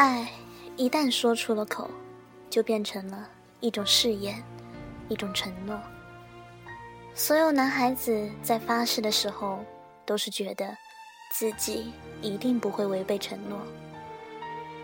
爱一旦说出了口，就变成了一种誓言，一种承诺。所有男孩子在发誓的时候，都是觉得自己一定不会违背承诺；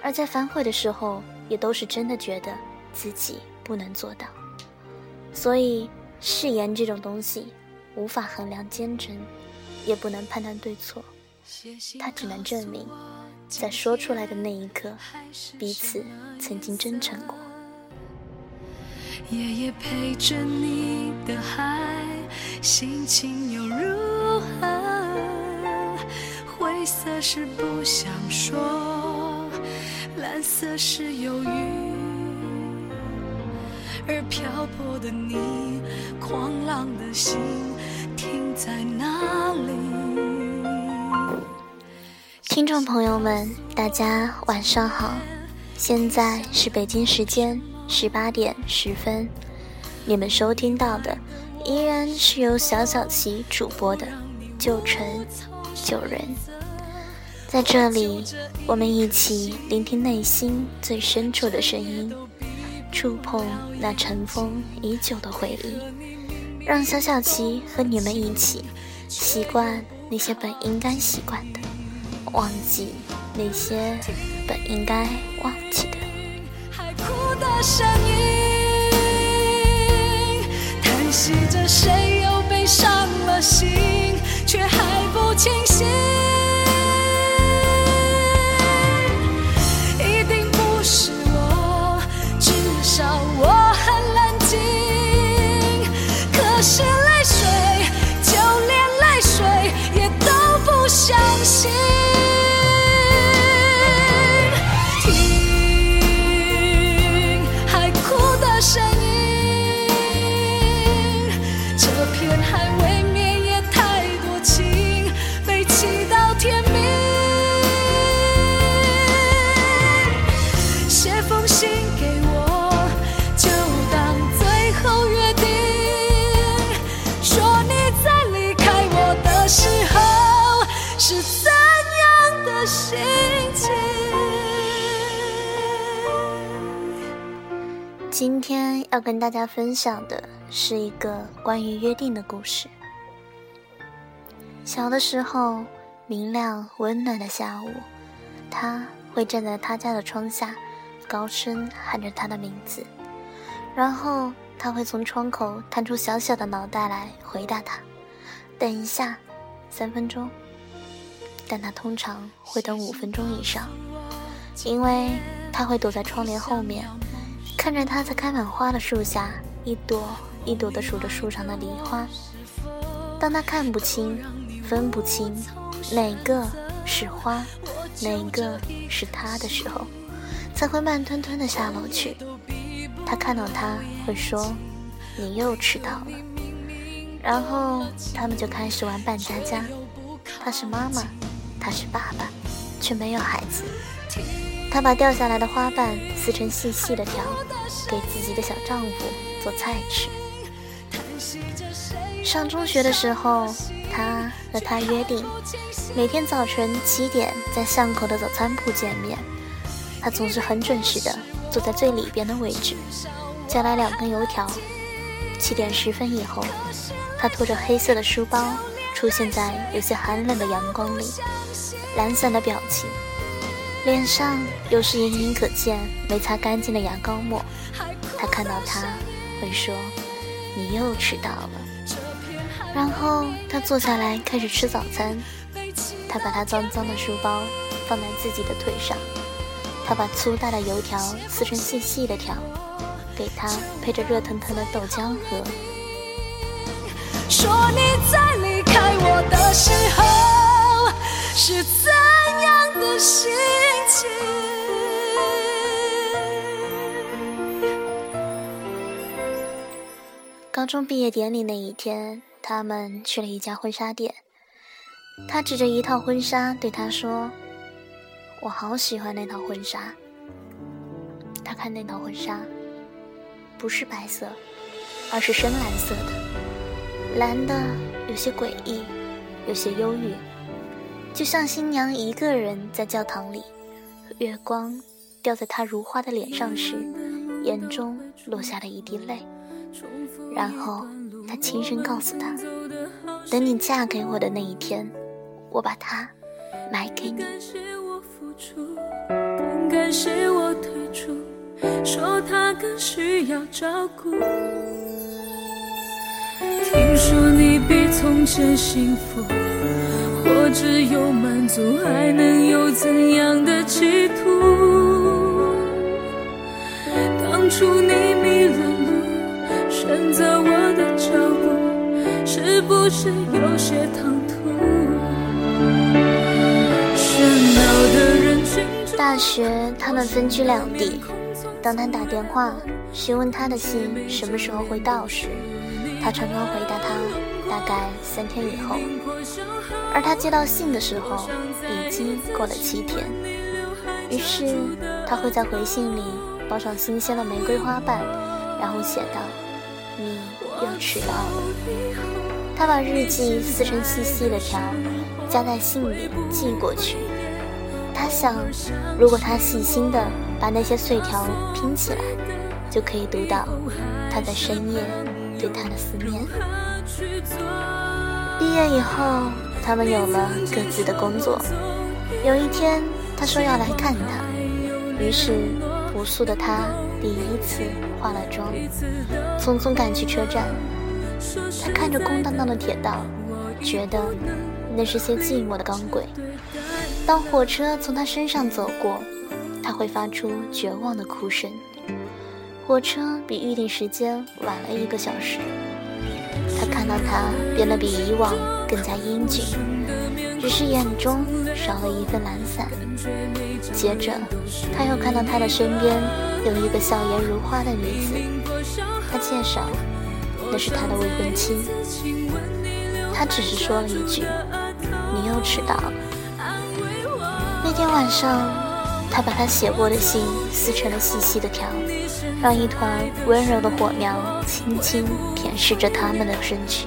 而在反悔的时候，也都是真的觉得自己不能做到。所以，誓言这种东西，无法衡量坚贞，也不能判断对错，它只能证明，在说出来的那一刻，彼此曾经真诚过。夜夜陪着你的海，心情又如何？灰色是不想说，蓝色是忧郁，而漂泊的你，狂浪的心停在哪里？听众朋友们，大家晚上好，现在是北京时间。十八点十分，你们收听到的依然是由小小琪主播的《旧城旧人》。在这里，我们一起聆听内心最深处的声音，触碰那尘封已久的回忆，让小小琪和你们一起习惯那些本应该习惯的，忘记那些本应该忘记的。的声音，叹息着谁又被伤了心，却还不清醒。要跟大家分享的是一个关于约定的故事。小的时候，明亮温暖的下午，他会站在他家的窗下，高声喊着他的名字，然后他会从窗口探出小小的脑袋来回答他：“等一下，三分钟。”但他通常会等五分钟以上，因为他会躲在窗帘后面。看着他在开满花的树下，一朵一朵地数着树上的梨花。当他看不清、分不清哪个是花，哪个是他的时候，才会慢吞吞地下楼去。他看到他会说：“你又迟到了。”然后他们就开始玩扮家家。他是妈妈，他是爸爸，却没有孩子。他把掉下来的花瓣撕成细细的条，给自己的小丈夫做菜吃。上中学的时候，他和他约定，每天早晨七点在巷口的早餐铺见面。他总是很准时的坐在最里边的位置，叫来两根油条。七点十分以后，他拖着黑色的书包出现在有些寒冷的阳光里，懒散的表情。脸上又是隐隐可见没擦干净的牙膏沫，他看到他会说：“你又迟到了。”然后他坐下来开始吃早餐。他把他脏脏的书包放在自己的腿上，他把粗大的油条撕成细细的条，给他配着热腾腾的豆浆喝。说你在离开我的时候是怎样的心情？高中毕业典礼那一天，他们去了一家婚纱店。他指着一套婚纱对他说：“我好喜欢那套婚纱。”他看那套婚纱，不是白色，而是深蓝色的，蓝的有些诡异，有些忧郁，就像新娘一个人在教堂里。月光掉在他如花的脸上时，眼中落下了一滴泪。然后他轻声告诉他：“等你嫁给我的那一天，我把它买给你。”感谢我退出，说他更需要照顾。听说你比从前幸福，或只有满足，还能有怎样的企图？当初你，选择我的脚步，是不是有些唐突？喧闹的人群。大学，他们分居两地。当他打电话询问他的信什么时候会到时，他常常回答他大概三天以后。而他接到信的时候，已经过了七天。于是他会在回信里包上新鲜的玫瑰花瓣，然后写道：“你又迟到了。”他把日记撕成细细的条，夹在信里寄过去。他想，如果他细心的把那些碎条拼起来，就可以读到他在深夜对他的思念。毕业以后，他们有了各自的工作。有一天，他说要来看他，于是朴素的他第一次化了妆，匆匆赶去车站。他看着空荡荡的铁道，觉得那是些寂寞的钢轨。当火车从他身上走过，他会发出绝望的哭声。火车比预定时间晚了一个小时。他看到他变得比以往更加英俊，只是眼中少了一份懒散。接着，他又看到他的身边有一个笑颜如花的女子。他介绍，那是他的未婚妻。他只是说了一句：“你又迟到了。”那天晚上，他把他写过的信撕成了细细的条，让一团温柔的火苗轻轻舔舐着他们的身躯。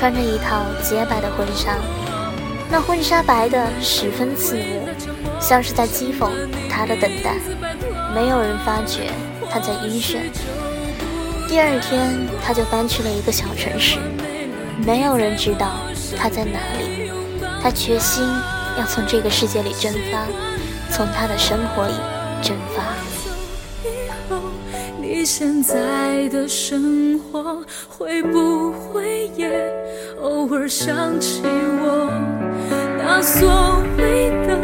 穿着一套洁白的婚纱，那婚纱白的十分刺目，像是在讥讽他的等待。没有人发觉他在晕眩。第二天，他就搬去了一个小城市，没有人知道他在哪里。他决心要从这个世界里蒸发，从他的生活里蒸发。你现在的生活会不会也偶尔想起我？那所谓的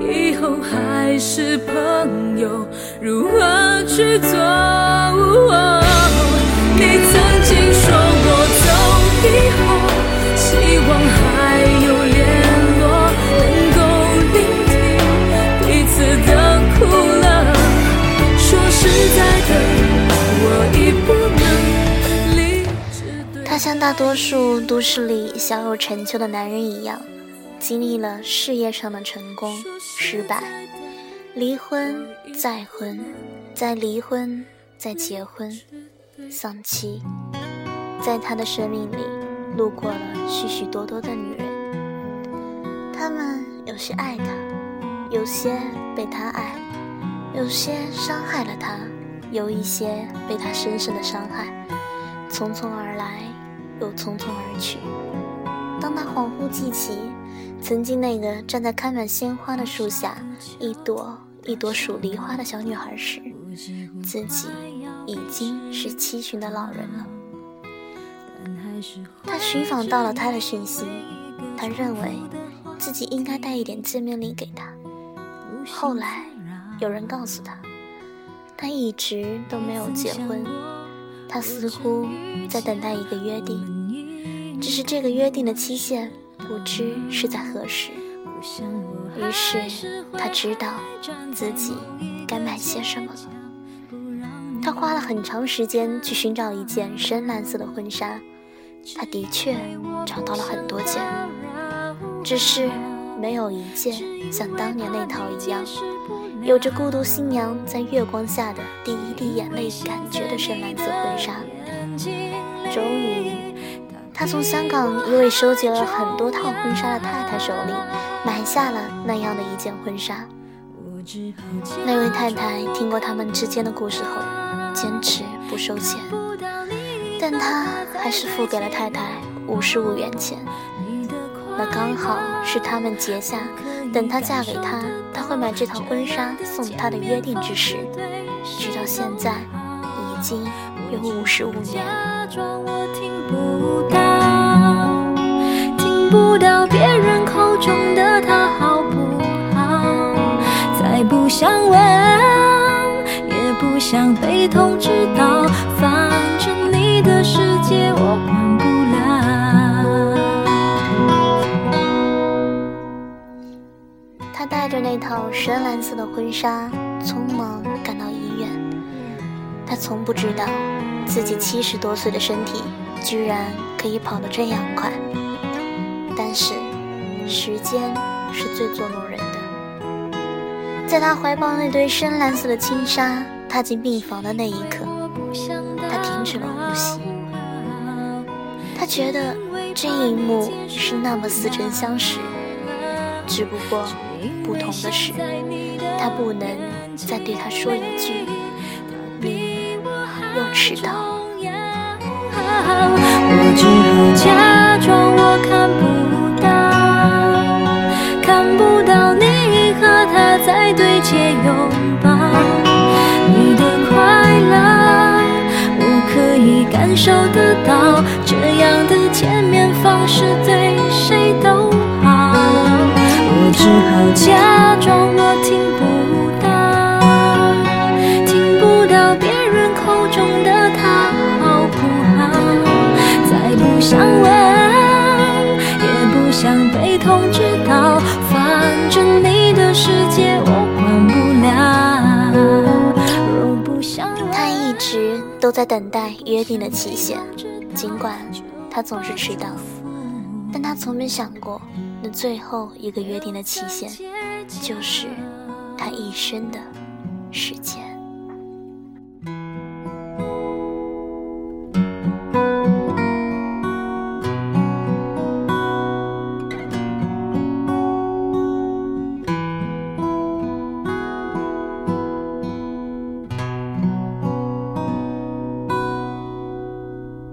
以后还是朋友，如何去做？你曾经说过走以后，希望他像大多数都市里小有成就的男人一样，经历了事业上的成功、失败、离婚、再婚、再离婚、再结婚、丧妻，在他的生命里路过了许许多多的女人，他们有些爱他，有些被他爱，有些伤害了他。有一些被他深深的伤害，匆匆而来，又匆匆而去。当他恍惚记起曾经那个站在开满鲜花的树下，一朵一朵数梨花的小女孩时，自己已经是七旬的老人了。他寻访到了他的讯息，他认为自己应该带一点见面礼给他。后来，有人告诉他。他一直都没有结婚，他似乎在等待一个约定，只是这个约定的期限不知是在何时。于是他知道自己该买些什么了。他花了很长时间去寻找一件深蓝色的婚纱，他的确找到了很多件，只是没有一件像当年那套一样，有着孤独新娘在月光下的第一滴眼泪感觉的深蓝色婚纱。终于，他从香港一位收集了很多套婚纱的太太手里买下了那样的一件婚纱。那位太太听过他们之间的故事后，坚持不收钱，但他还是付给了太太五十五元钱。那刚好是他们结下等她嫁给他，他会买这套婚纱送她的约定之时。直到现在，已经有五十五年。听不到别人口中的他好不好？再不想问，也不想被通知到，着那套深蓝色的婚纱，匆忙赶到医院。他从不知道，自己七十多岁的身体居然可以跑得这样快。但是，时间是最捉弄人的。在他怀抱那堆深蓝色的轻纱踏进病房的那一刻，他停止了呼吸。他觉得这一幕是那么似曾相识，只不过不同的是，他不能再对他说一句“你又迟到”。我只好假装我看不到，看不到你和他在对街拥抱。你的快乐，我可以感受得到。这样的见面方式最只好假装我听不到，听不到别人口中的他好不好？再不想问，也不想被通知到，反正你的世界我管不了。若不想他一直都在等待约定的期限，尽管他总是迟到，但他从没想过，那最后一个约定的期限，就是他一生的时间。